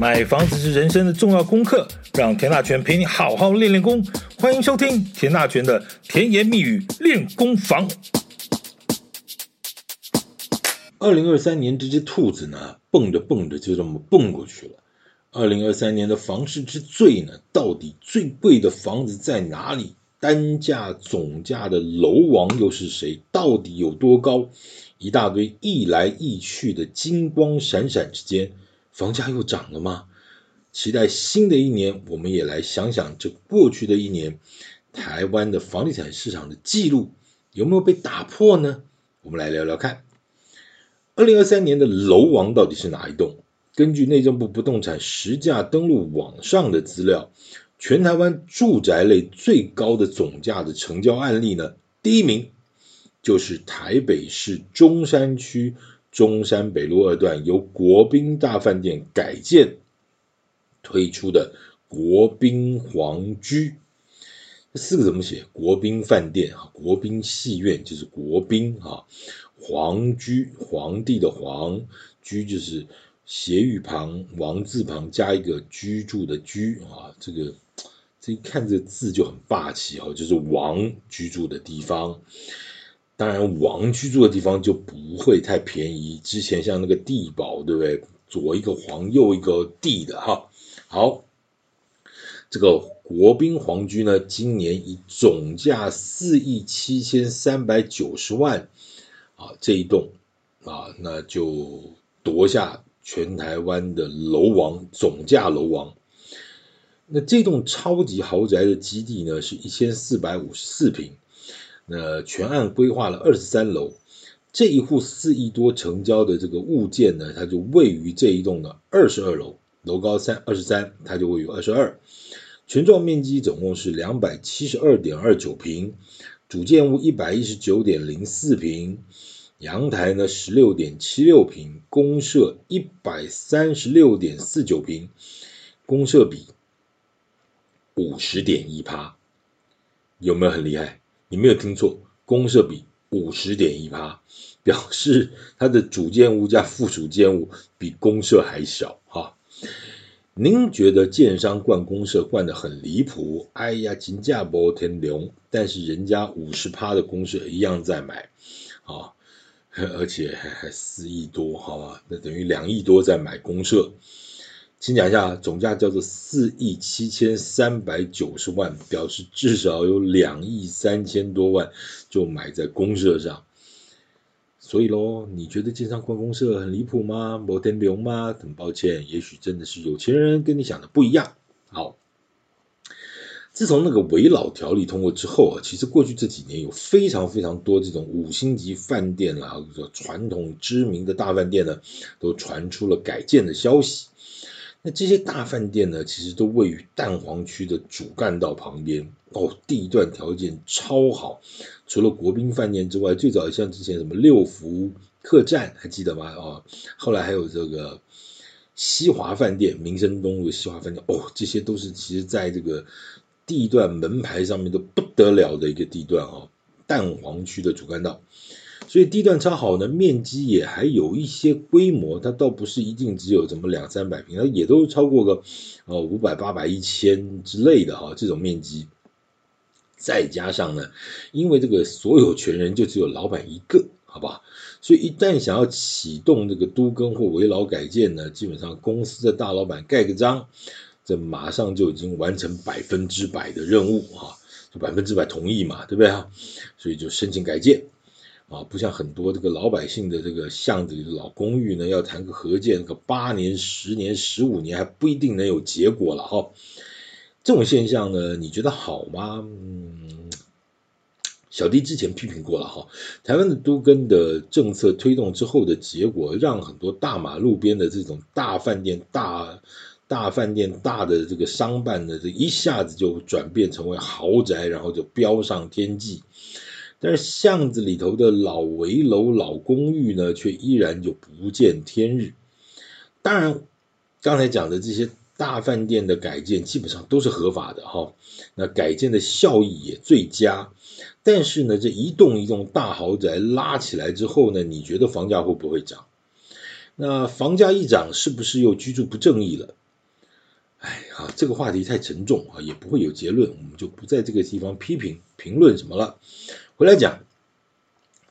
买房子是人生的重要功课，让田大权陪你好好练练功。欢迎收听田大权的甜言蜜语练功房。二零二三年这只兔子呢，蹦着蹦着就这么蹦过去了。二零二三年的房市之最呢，到底最贵的房子在哪里？单价总价的楼王又是谁？到底有多高？一大堆易来易去的金光闪闪之间。房价又涨了吗？期待新的一年，我们也来想想这过去的一年，台湾的房地产市场的记录有没有被打破呢？我们来聊聊看。二零二三年的楼王到底是哪一栋？根据内政部不动产实价登录网上的资料，全台湾住宅类最高的总价的成交案例呢，第一名就是台北市中山区。中山北路二段由国宾大饭店改建推出的国宾皇居，这四个怎么写？国宾饭店啊，国宾戏院就是国宾啊，皇居，皇帝的皇，居就是斜玉旁王字旁加一个居住的居啊，这个这一看这字就很霸气哦，就是王居住的地方。当然，王居住的地方就不会太便宜。之前像那个地堡，对不对？左一个皇，右一个帝的哈。好，这个国宾皇居呢，今年以总价四亿七千三百九十万啊，这一栋啊，那就夺下全台湾的楼王，总价楼王。那这栋超级豪宅的基地呢，是一千四百五十四坪。那全案规划了二十三楼，这一户四亿多成交的这个物件呢，它就位于这一栋的二十二楼，楼高三二十三，它就位于二十二，全幢面积总共是两百七十二点二九平，主建物一百一十九点零四平，阳台呢十六点七六平，公设一百三十六点四九平，公设比五十点一趴，有没有很厉害？你没有听错，公社比五十点一趴，表示它的主建物加附属建物比公社还小哈。您觉得建商灌公社灌得很离谱？哎呀，金价波天龙，但是人家五十趴的公社一样在买啊，而且还还四亿多，好吧，那等于两亿多在买公社。先讲一下，总价叫做四亿七千三百九十万，表示至少有两亿三千多万就买在公社上。所以喽，你觉得建商灌公社很离谱吗？摩天流吗？很抱歉，也许真的是有钱人跟你想的不一样。好，自从那个危老条例通过之后啊，其实过去这几年有非常非常多这种五星级饭店啦，或者传统知名的大饭店呢，都传出了改建的消息。那这些大饭店呢，其实都位于蛋黄区的主干道旁边哦，地段条件超好。除了国宾饭店之外，最早像之前什么六福客栈，还记得吗？哦，后来还有这个西华饭店，民生东路的西华饭店，哦，这些都是其实在这个地段门牌上面都不得了的一个地段哦，蛋黄区的主干道。所以地段超好呢，面积也还有一些规模，它倒不是一定只有怎么两三百平，它也都超过个呃五百、八百、一千之类的哈，这种面积。再加上呢，因为这个所有权人就只有老板一个，好不好？所以一旦想要启动这个都更或危老改建呢，基本上公司的大老板盖个章，这马上就已经完成百分之百的任务哈，就百分之百同意嘛，对不对哈？所以就申请改建。啊，不像很多这个老百姓的这个巷子里的老公寓呢，要谈个合建，个八年、十年、十五年还不一定能有结果了哈。这种现象呢，你觉得好吗？嗯，小弟之前批评过了哈。台湾的都更的政策推动之后的结果，让很多大马路边的这种大饭店、大大饭店、大的这个商办的，这一下子就转变成为豪宅，然后就飙上天际。但是巷子里头的老围楼、老公寓呢，却依然就不见天日。当然，刚才讲的这些大饭店的改建基本上都是合法的哈，那改建的效益也最佳。但是呢，这一栋一栋大豪宅拉起来之后呢，你觉得房价会不会涨？那房价一涨，是不是又居住不正义了？哎，好，这个话题太沉重啊，也不会有结论，我们就不在这个地方批评评论什么了。回来讲。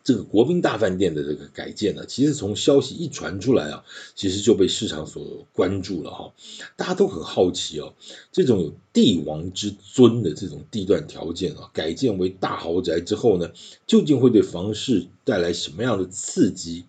这个国宾大饭店的这个改建呢，其实从消息一传出来啊，其实就被市场所关注了哈。大家都很好奇哦，这种有帝王之尊的这种地段条件啊，改建为大豪宅之后呢，究竟会对房市带来什么样的刺激？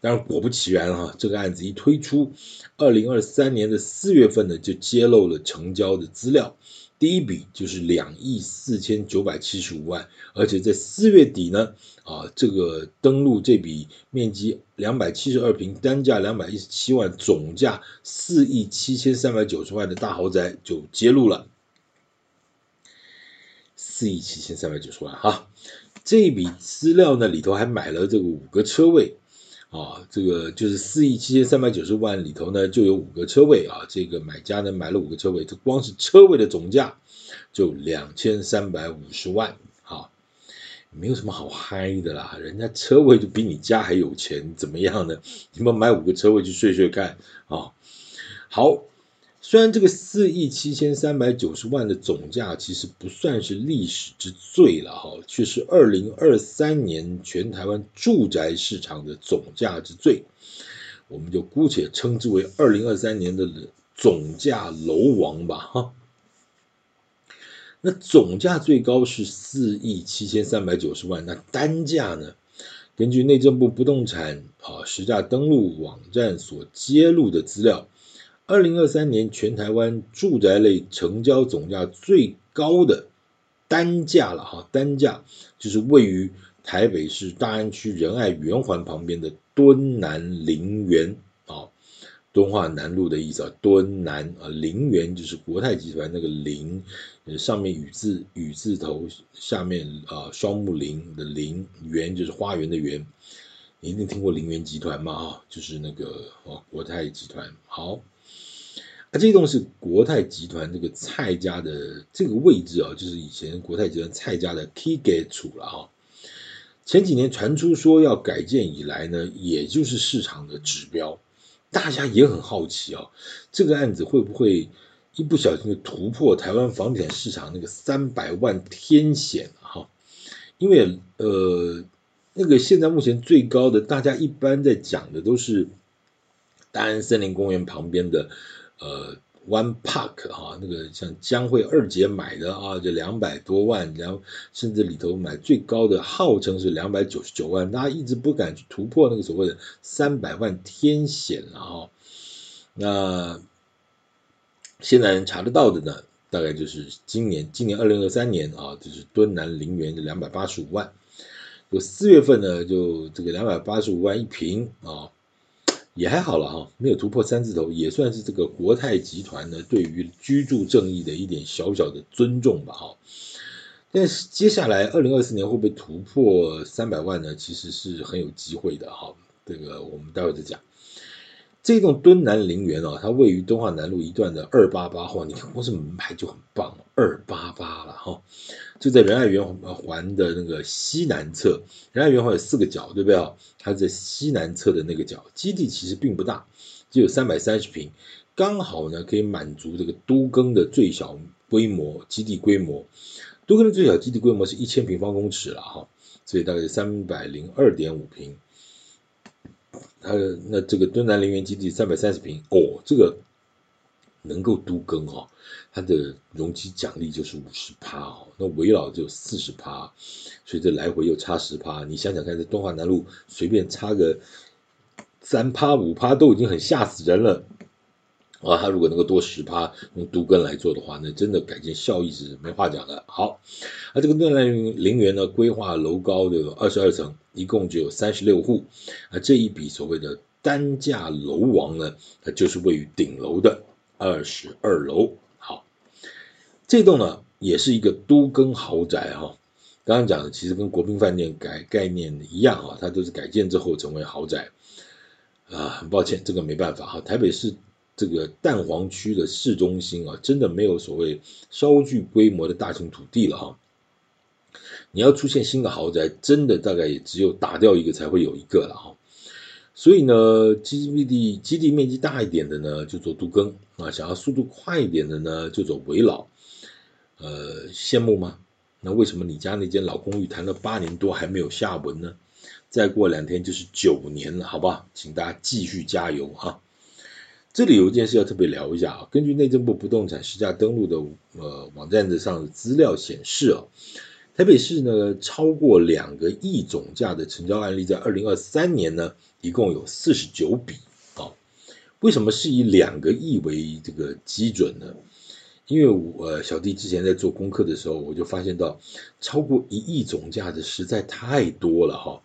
当然，果不其然哈，这个案子一推出，二零二三年的四月份呢，就揭露了成交的资料。第一笔就是两亿四千九百七十五万，而且在四月底呢，啊，这个登录这笔面积两百七十二平，单价两百一十七万，总价四亿七千三百九十万的大豪宅就揭露了，四亿七千三百九十万哈，这一笔资料呢里头还买了这个五个车位。啊，这个就是四亿七千三百九十万里头呢，就有五个车位啊。这个买家呢买了五个车位，这光是车位的总价就两千三百五十万。啊，没有什么好嗨的啦，人家车位就比你家还有钱，怎么样呢？你们买五个车位去睡睡看啊。好。虽然这个四亿七千三百九十万的总价其实不算是历史之最了哈，却是二零二三年全台湾住宅市场的总价之最，我们就姑且称之为二零二三年的总价楼王吧哈。那总价最高是四亿七千三百九十万，那单价呢？根据内政部不动产啊实价登录网站所揭露的资料。二零二三年全台湾住宅类成交总价最高的单价了哈，单价就是位于台北市大安区仁爱圆环旁边的敦南林园啊，敦化南路的意思啊，敦南啊，林园就是国泰集团那个林，上面雨字雨字头，下面啊双木林的林，园就是花园的园，你一定听过林园集团吗？啊，就是那个哦国泰集团，好。啊，这栋是国泰集团这个蔡家的这个位置啊，就是以前国泰集团蔡家的 key gate 处了哈。前几年传出说要改建以来呢，也就是市场的指标，大家也很好奇啊，这个案子会不会一不小心就突破台湾房地产市场那个三百万天险哈？因为呃，那个现在目前最高的，大家一般在讲的都是大安森林公园旁边的。呃，One Park 哈，那个像江蕙二姐买的啊，就两百多万，然后甚至里头买最高的号称是两百九十九万，大家一直不敢去突破那个所谓的三百万天险了哈。那现在能查得到的呢，大概就是今年，今年二零二三年啊，就是敦南林园的两百八十五万，就四月份呢，就这个两百八十五万一平啊。也还好了哈，没有突破三字头，也算是这个国泰集团呢对于居住正义的一点小小的尊重吧哈。但是接下来二零二四年会不会突破三百万呢？其实是很有机会的哈。这个我们待会再讲。这栋敦南林园啊，它位于敦化南路一段的二八八号，你看光是门牌就很棒，二八八了哈。就在仁爱圆环的那个西南侧，仁爱圆环有四个角，对不对啊？它在西南侧的那个角，基地其实并不大，只有三百三十平，刚好呢可以满足这个都更的最小规模基地规模。都更的最小基地规模是一千平方公尺了哈，所以大概三百零二点五平。呃那这个敦南陵园基地三百三十平哦，这个能够都更哈，它的容积奖励就是五十趴哦，那围老就四十趴，所以这来回又差十趴，你想想看，这东华南路随便差个三趴五趴都已经很吓死人了。啊，他如果能够多十趴用都更来做的话，那真的改建效益是没话讲的。好，那这个敦南林园呢，规划楼高的二十二层，一共只有三十六户。啊，这一笔所谓的单价楼王呢，它就是位于顶楼的二十二楼。好，这栋呢也是一个都更豪宅哈。刚刚讲的其实跟国宾饭店改概念一样啊，它都是改建之后成为豪宅。啊，很抱歉，这个没办法哈，台北市。这个蛋黄区的市中心啊，真的没有所谓稍具规模的大型土地了哈。你要出现新的豪宅，真的大概也只有打掉一个才会有一个了哈。所以呢，基地基地面积大一点的呢，就做都更啊；想要速度快一点的呢，就走危老。呃，羡慕吗？那为什么你家那间老公寓谈了八年多还没有下文呢？再过两天就是九年了，好不好？请大家继续加油啊！这里有一件事要特别聊一下啊，根据内政部不动产实价登录的呃网站的上的资料显示啊。台北市呢，超过两个亿总价的成交案例，在二零二三年呢，一共有四十九笔啊。为什么是以两个亿为这个基准呢？因为我小弟之前在做功课的时候，我就发现到超过一亿总价的实在太多了哈。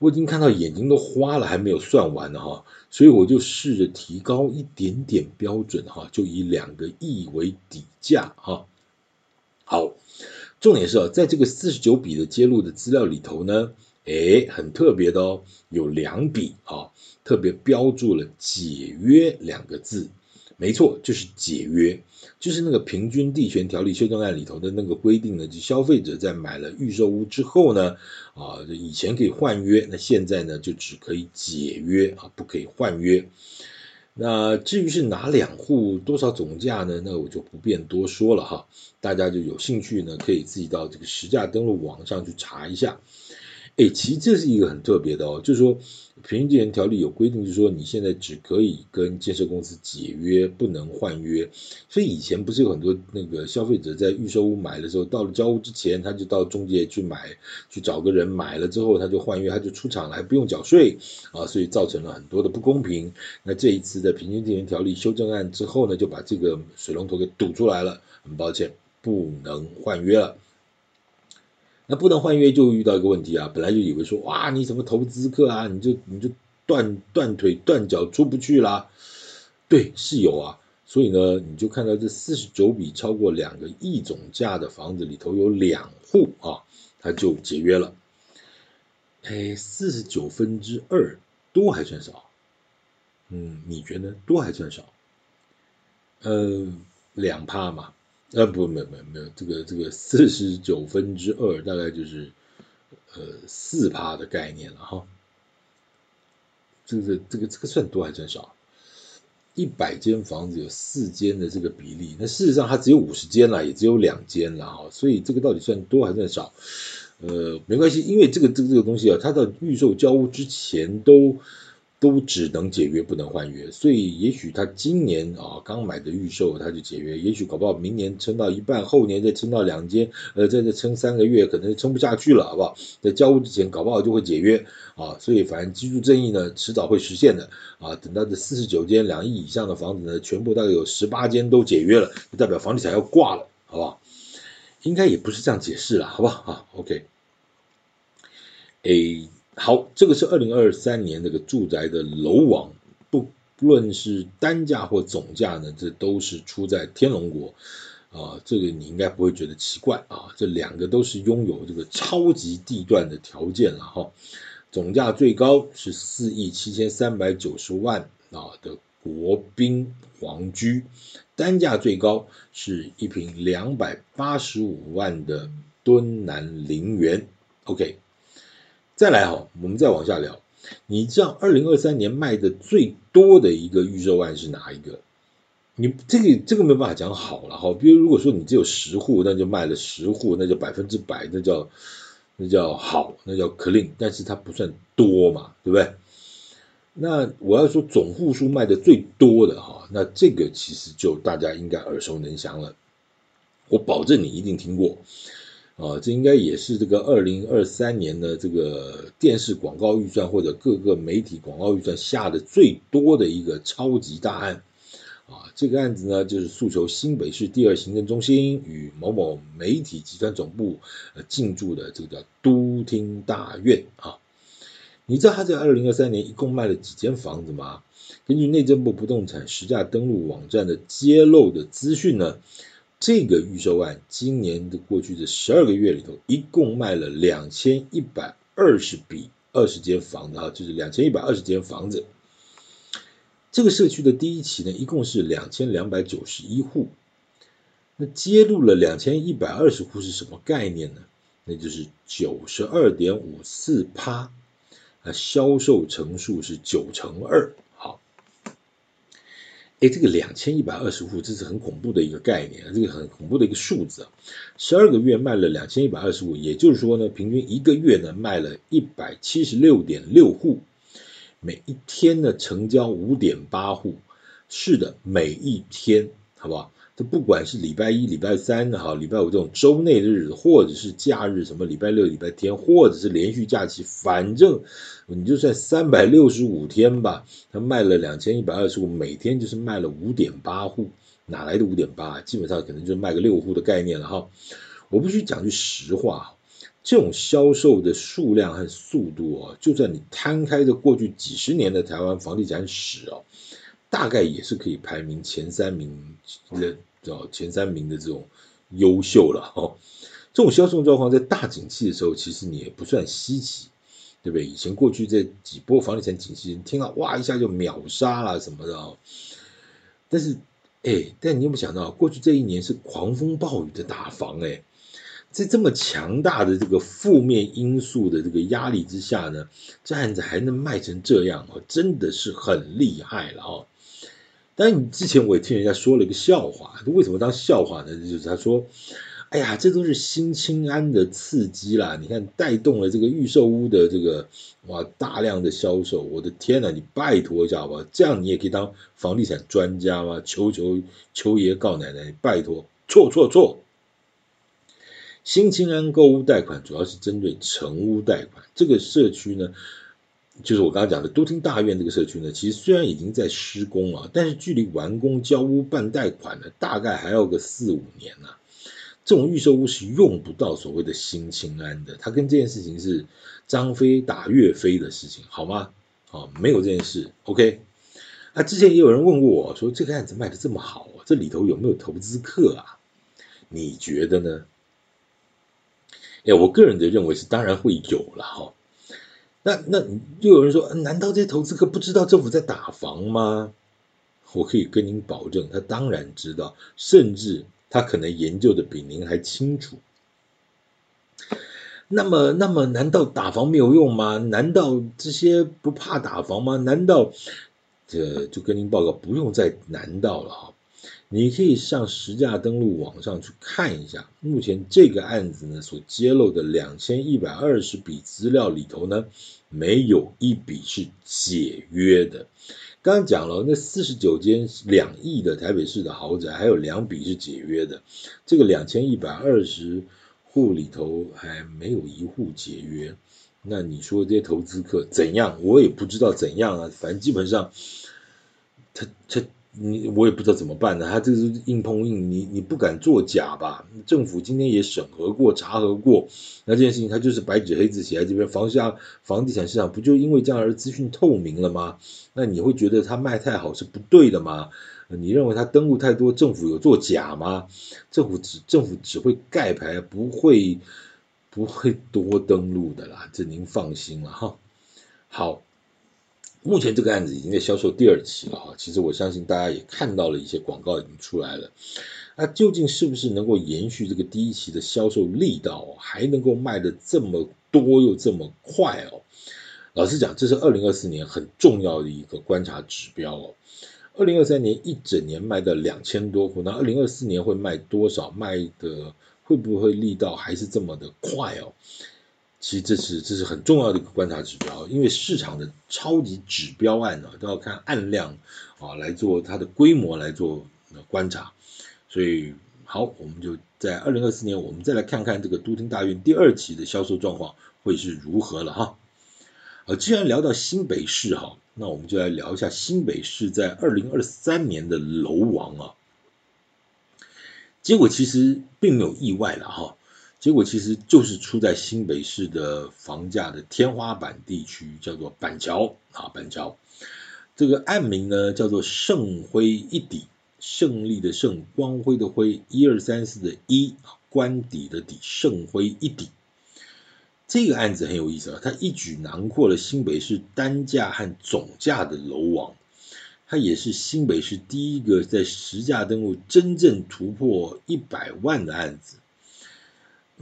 我已经看到眼睛都花了，还没有算完呢哈。所以我就试着提高一点点标准哈，就以两个亿为底价哈。好。重点是啊，在这个四十九笔的揭露的资料里头呢，哎，很特别的哦，有两笔啊，特别标注了“解约”两个字。没错，就是解约，就是那个平均地权条例修正案里头的那个规定呢，就消费者在买了预售屋之后呢，啊，以前可以换约，那现在呢就只可以解约啊，不可以换约。那至于是哪两户多少总价呢？那我就不便多说了哈，大家就有兴趣呢，可以自己到这个实价登录网上去查一下。哎，其实这是一个很特别的哦，就是说，平均地权条例有规定，就是说你现在只可以跟建设公司解约，不能换约。所以以前不是有很多那个消费者在预售屋买的时候，到了交屋之前，他就到中介去买，去找个人买了之后，他就换约，他就出厂来，不用缴税啊，所以造成了很多的不公平。那这一次的平均地权条例修正案之后呢，就把这个水龙头给堵出来了。很抱歉，不能换约了。那不能换约就遇到一个问题啊，本来就以为说哇，你什么投资客啊，你就你就断断腿断脚出不去啦，对，是有啊，所以呢，你就看到这四十九笔超过两个亿总价的房子里头有两户啊，他就解约了，哎，四十九分之二多还算少？嗯，你觉得多还算少？呃，两趴嘛。啊，不，没有，没有，没有，这个这个四十九分之二大概就是呃四趴的概念了哈。这个这个这个算多还算少？一百间房子有四间的这个比例，那事实上它只有五十间了，也只有两间了哈。所以这个到底算多还算少？呃，没关系，因为这个这个这个东西啊，它的预售交屋之前都。都只能解约不能换约，所以也许他今年啊刚买的预售他就解约，也许搞不好明年撑到一半，后年再撑到两间，呃，再再撑三个月，可能撑不下去了，好不好？在交屋之前搞不好就会解约啊，所以反正居住正义呢迟早会实现的啊，等到这四十九间两亿以上的房子呢，全部大概有十八间都解约了，就代表房地产要挂了，好不好？应该也不是这样解释了，好不好？啊，OK，诶。好，这个是二零二三年这个住宅的楼王，不论是单价或总价呢，这都是出在天龙国啊，这个你应该不会觉得奇怪啊，这两个都是拥有这个超级地段的条件了哈。总价最高是四亿七千三百九十万啊的国宾皇居，单价最高是一坪两百八十五万的敦南林园，OK。再来哈，我们再往下聊。你知道二零二三年卖的最多的一个预售案是哪一个？你这个这个没办法讲好了哈。比如如果说你只有十户，那就卖了十户，那就百分之百，那叫那叫好，那叫 clean，但是它不算多嘛，对不对？那我要说总户数卖的最多的哈，那这个其实就大家应该耳熟能详了。我保证你一定听过。啊，这应该也是这个二零二三年的这个电视广告预算或者各个媒体广告预算下的最多的一个超级大案啊！这个案子呢，就是诉求新北市第二行政中心与某某媒体集团总部呃进驻的这个叫都厅大院啊。你知道他在二零二三年一共卖了几间房子吗？根据内政部不动产实价登录网站的揭露的资讯呢？这个预售案今年的过去的十二个月里头，一共卖了两千一百二十笔二十间房子哈，就是两千一百二十间房子。这个社区的第一期呢，一共是两千两百九十一户。那揭露了两千一百二十户是什么概念呢？那就是九十二点五四趴。啊销售成数是九成二。好，哎，这个两千一百二十户，这是很恐怖的一个概念，这个很恐怖的一个数字啊。十二个月卖了两千一百二十户，也就是说呢，平均一个月呢卖了一百七十六点六户，每一天呢成交五点八户。是的，每一天，好不好？不管是礼拜一、礼拜三哈，礼拜五这种周内的日子，或者是假日，什么礼拜六、礼拜天，或者是连续假期，反正你就算三百六十五天吧，他卖了两千一百二十户，每天就是卖了五点八户，哪来的五点八？基本上可能就卖个六户的概念了哈。我必须讲句实话，这种销售的数量和速度哦，就算你摊开着过去几十年的台湾房地产史哦，大概也是可以排名前三名的。找前三名的这种优秀了哈，这种销售状况在大景气的时候，其实你也不算稀奇，对不对？以前过去这几波房地产景气，听到哇一下就秒杀了什么的，但是哎，但你有没有想到，过去这一年是狂风暴雨的打房哎，在这么强大的这个负面因素的这个压力之下呢，这案子还能卖成这样哦，真的是很厉害了哦。但你之前我也听人家说了一个笑话，为什么当笑话呢？就是他说，哎呀，这都是新青安的刺激啦，你看带动了这个预售屋的这个哇大量的销售，我的天呐，你拜托一下好不好？这样你也可以当房地产专家吗？求求求爷告奶奶，拜托，错错错！新青安购屋贷款主要是针对成屋贷款，这个社区呢。就是我刚刚讲的都厅大院这个社区呢，其实虽然已经在施工了，但是距离完工交屋办贷款呢，大概还要个四五年呢、啊。这种预售屋是用不到所谓的新清安的，它跟这件事情是张飞打岳飞的事情，好吗？好，没有这件事。OK。啊，之前也有人问过我说，这个案子卖得这么好，这里头有没有投资客啊？你觉得呢？哎，我个人的认为是，当然会有了哈。那那又有人说，难道这些投资客不知道政府在打房吗？我可以跟您保证，他当然知道，甚至他可能研究的比您还清楚。那么，那么难道打房没有用吗？难道这些不怕打房吗？难道这就跟您报告，不用再难道了哈。你可以上实价登录网上去看一下，目前这个案子呢，所揭露的两千一百二十笔资料里头呢，没有一笔是解约的。刚刚讲了，那四十九间两亿的台北市的豪宅，还有两笔是解约的。这个两千一百二十户里头还没有一户解约，那你说这些投资客怎样？我也不知道怎样啊，反正基本上他他。你我也不知道怎么办呢？他这是硬碰硬，你你不敢作假吧？政府今天也审核过、查核过，那这件事情他就是白纸黑字写在这边，房价、房地产市场不就因为这样而资讯透明了吗？那你会觉得他卖太好是不对的吗？你认为他登录太多，政府有作假吗？政府只政府只会盖牌，不会不会多登录的啦，这您放心了哈。好。目前这个案子已经在销售第二期了哈，其实我相信大家也看到了一些广告已经出来了，那究竟是不是能够延续这个第一期的销售力道，还能够卖得这么多又这么快哦？老实讲，这是二零二四年很重要的一个观察指标哦。二零二三年一整年卖到两千多户，那二零二四年会卖多少？卖的会不会力道还是这么的快哦？其实这是这是很重要的一个观察指标，因为市场的超级指标案呢，都要看案量啊来做它的规模来做观察，所以好，我们就在二零二四年，我们再来看看这个都厅大院第二期的销售状况会是如何了哈。呃，既然聊到新北市哈，那我们就来聊一下新北市在二零二三年的楼王啊，结果其实并没有意外了哈。结果其实就是出在新北市的房价的天花板地区，叫做板桥啊，板桥。这个案名呢叫做圣辉一底，胜利的胜，光辉的辉，一二三四的一，官邸的邸，圣辉一底。这个案子很有意思啊，它一举囊括了新北市单价和总价的楼王，它也是新北市第一个在实价登录真正突破一百万的案子。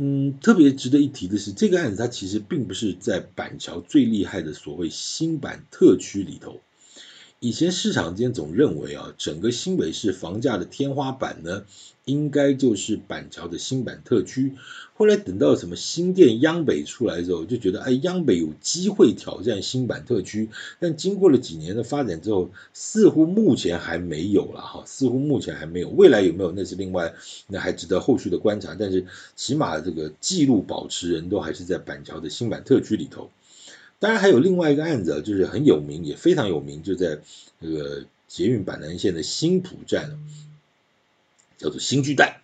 嗯，特别值得一提的是，这个案子它其实并不是在板桥最厉害的所谓新版特区里头。以前市场间总认为啊，整个新北市房价的天花板呢，应该就是板桥的新板特区。后来等到什么新店央北出来之后，就觉得哎，央北有机会挑战新板特区。但经过了几年的发展之后，似乎目前还没有了哈，似乎目前还没有。未来有没有那是另外，那还值得后续的观察。但是起码这个记录保持人都还是在板桥的新板特区里头。当然还有另外一个案子，就是很有名，也非常有名，就在这个捷运板南线的新埔站，叫做新巨蛋。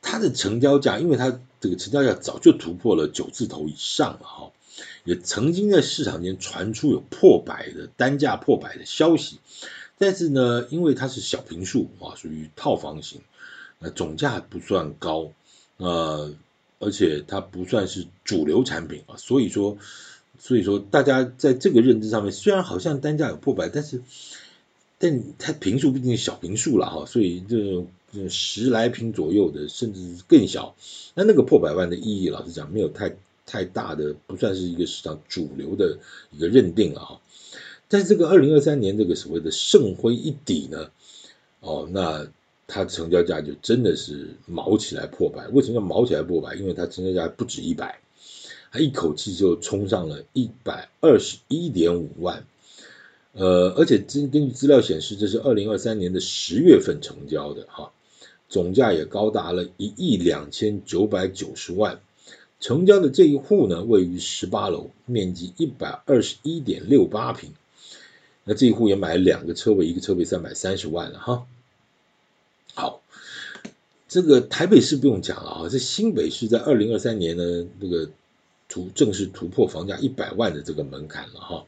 它的成交价，因为它这个成交价早就突破了九字头以上了哈，也曾经在市场间传出有破百的单价破百的消息。但是呢，因为它是小坪数啊，属于套房型，那总价不算高，呃，而且它不算是主流产品啊，所以说。所以说，大家在这个认知上面，虽然好像单价有破百，但是，但它平数毕竟是小平数了哈，所以这种十来平左右的，甚至更小，那那个破百万的意义，老实讲，没有太太大的，不算是一个市场主流的一个认定了哈。但是这个二零二三年这个所谓的圣辉一底呢，哦，那它成交价就真的是卯起来破百。为什么要卯起来破百？因为它成交价不止一百。他一口气就冲上了一百二十一点五万，呃，而且根根据资料显示，这是二零二三年的十月份成交的哈，总价也高达了一亿两千九百九十万。成交的这一户呢，位于十八楼，面积一百二十一点六八平。那这一户也买了两个车位，一个车位三百三十万了哈。好，这个台北市不用讲了啊，这新北市在二零二三年呢，这个。突正式突破房价一百万的这个门槛了哈，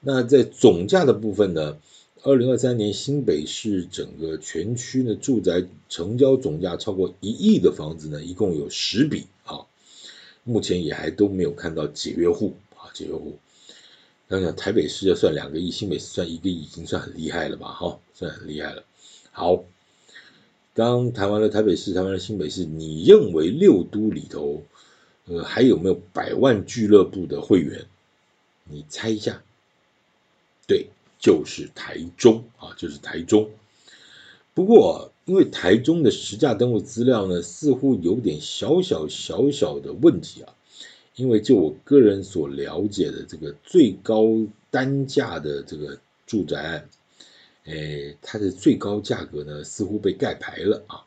那在总价的部分呢，二零二三年新北市整个全区的住宅成交总价超过一亿的房子呢，一共有十笔啊，目前也还都没有看到解约户啊，解约户。想想台北市要算两个亿，新北市算一个亿，已经算很厉害了吧哈，算很厉害了。好，刚谈完了台北市，谈完了新北市，你认为六都里头？呃，还有没有百万俱乐部的会员？你猜一下，对，就是台中啊，就是台中。不过，因为台中的实价登录资料呢，似乎有点小小小小的问题啊。因为就我个人所了解的这个最高单价的这个住宅案，哎，它的最高价格呢，似乎被盖牌了啊。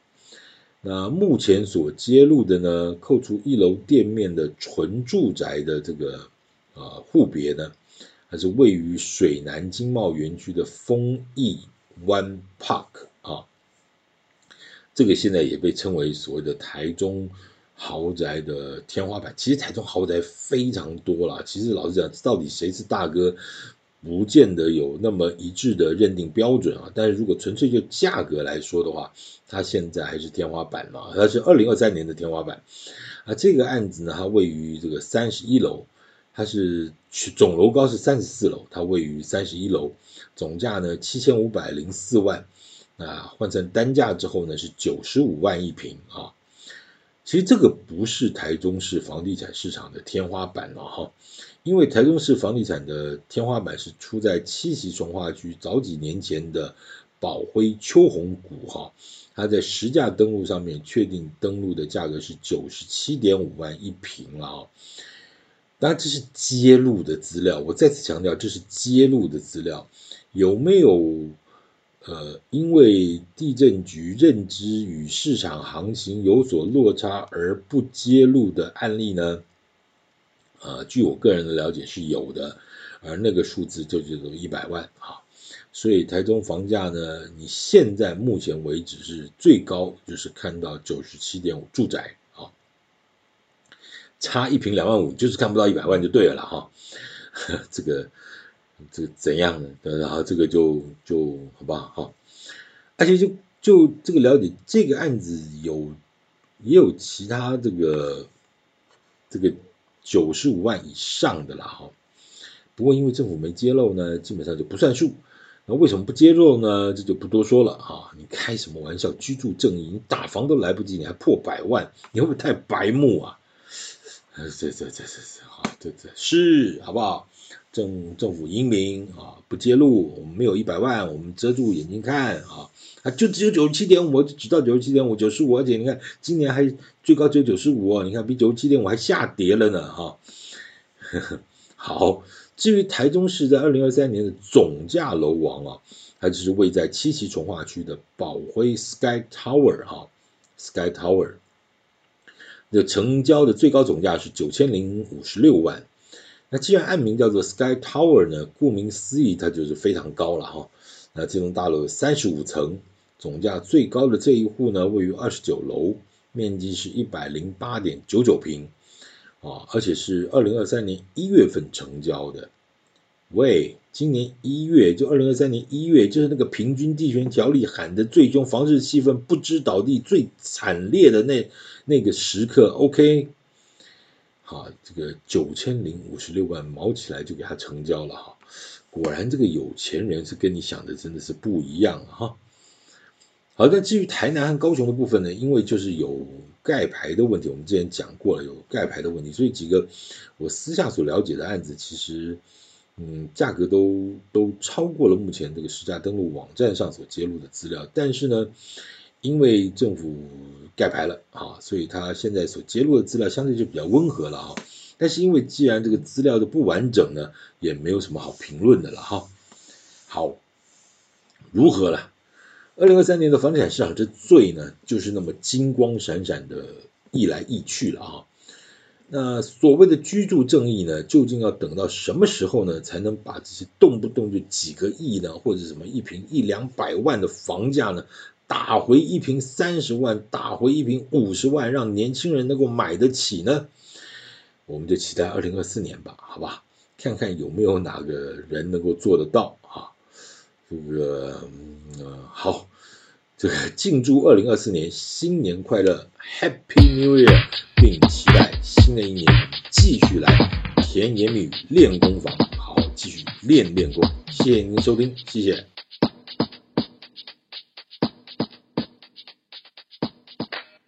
那目前所揭露的呢，扣除一楼店面的纯住宅的这个呃户别呢，还是位于水南经贸园区的丰益湾 Park 啊，这个现在也被称为所谓的台中豪宅的天花板。其实台中豪宅非常多啦，其实老实讲，到底谁是大哥？不见得有那么一致的认定标准啊，但是如果纯粹就价格来说的话，它现在还是天花板嘛，它是二零二三年的天花板啊。这个案子呢，它位于这个三十一楼，它是总楼高是三十四楼，它位于三十一楼，总价呢七千五百零四万啊，换成单价之后呢是九十五万一平啊。其实这个不是台中市房地产市场的天花板了哈。因为台中市房地产的天花板是出在七期重划区早几年前的宝辉秋红谷哈，它在实价登录上面确定登录的价格是九十七点五万一平了啊。当然这是揭露的资料，我再次强调这是揭露的资料，有没有呃因为地震局认知与市场行情有所落差而不揭露的案例呢？呃，据我个人的了解是有的，而那个数字就叫做一百万啊，所以台中房价呢，你现在目前为止是最高，就是看到九十七点五住宅啊，差一平两万五，就是看不到一百万就对了哈，这个这个怎样呢？然后这个就就好不好哈？而且就就这个了解，这个案子有也有其他这个这个。九十五万以上的啦哈，不过因为政府没揭露呢，基本上就不算数。那为什么不揭露呢？这就不多说了啊！你开什么玩笑？居住正义，你打房都来不及，你还破百万，你会不会太白目啊？这这这这这好，这这是好不好？政政府英明啊，不揭露，我们没有一百万，我们遮住眼睛看啊，啊，就只有九十七点五，只到九十七点五，九十五，而且你看今年还最高只有九十五，你看比九十七点五还下跌了呢，哈、啊。好，至于台中市在二零二三年的总价楼王啊，它就是位在七期重化区的宝辉 Sky Tower 哈、啊、，Sky Tower，那成交的最高总价是九千零五十六万。那既然暗名叫做 Sky Tower 呢，顾名思义，它就是非常高了哈。那这栋大楼三十五层，总价最高的这一户呢，位于二十九楼，面积是一百零八点九九平啊，而且是二零二三年一月份成交的。喂，今年一月就二零二三年一月，就是那个平均地权条例喊的最凶，房市气氛不知倒地最惨烈的那那个时刻，OK。啊，这个九千零五十六万毛起来就给他成交了哈，果然这个有钱人是跟你想的真的是不一样哈。好，那至于台南和高雄的部分呢，因为就是有盖牌的问题，我们之前讲过了有盖牌的问题，所以几个我私下所了解的案子，其实嗯价格都都超过了目前这个实价登录网站上所揭露的资料，但是呢。因为政府盖牌了啊，所以他现在所揭露的资料相对就比较温和了啊。但是因为既然这个资料的不完整呢，也没有什么好评论的了哈。好，如何了？二零二三年的房地产市场这最呢，就是那么金光闪闪的溢来溢去了啊。那所谓的居住正义呢，究竟要等到什么时候呢，才能把这些动不动就几个亿呢，或者什么一平一两百万的房价呢？打回一瓶三十万，打回一瓶五十万，让年轻人能够买得起呢？我们就期待二零二四年吧，好吧？看看有没有哪个人能够做得到啊？这个，嗯，好，这个敬祝二零二四年新年快乐，Happy New Year，并期待新的一年继续来甜言蜜语练功房，好，继续练练功。谢谢您收听，谢谢。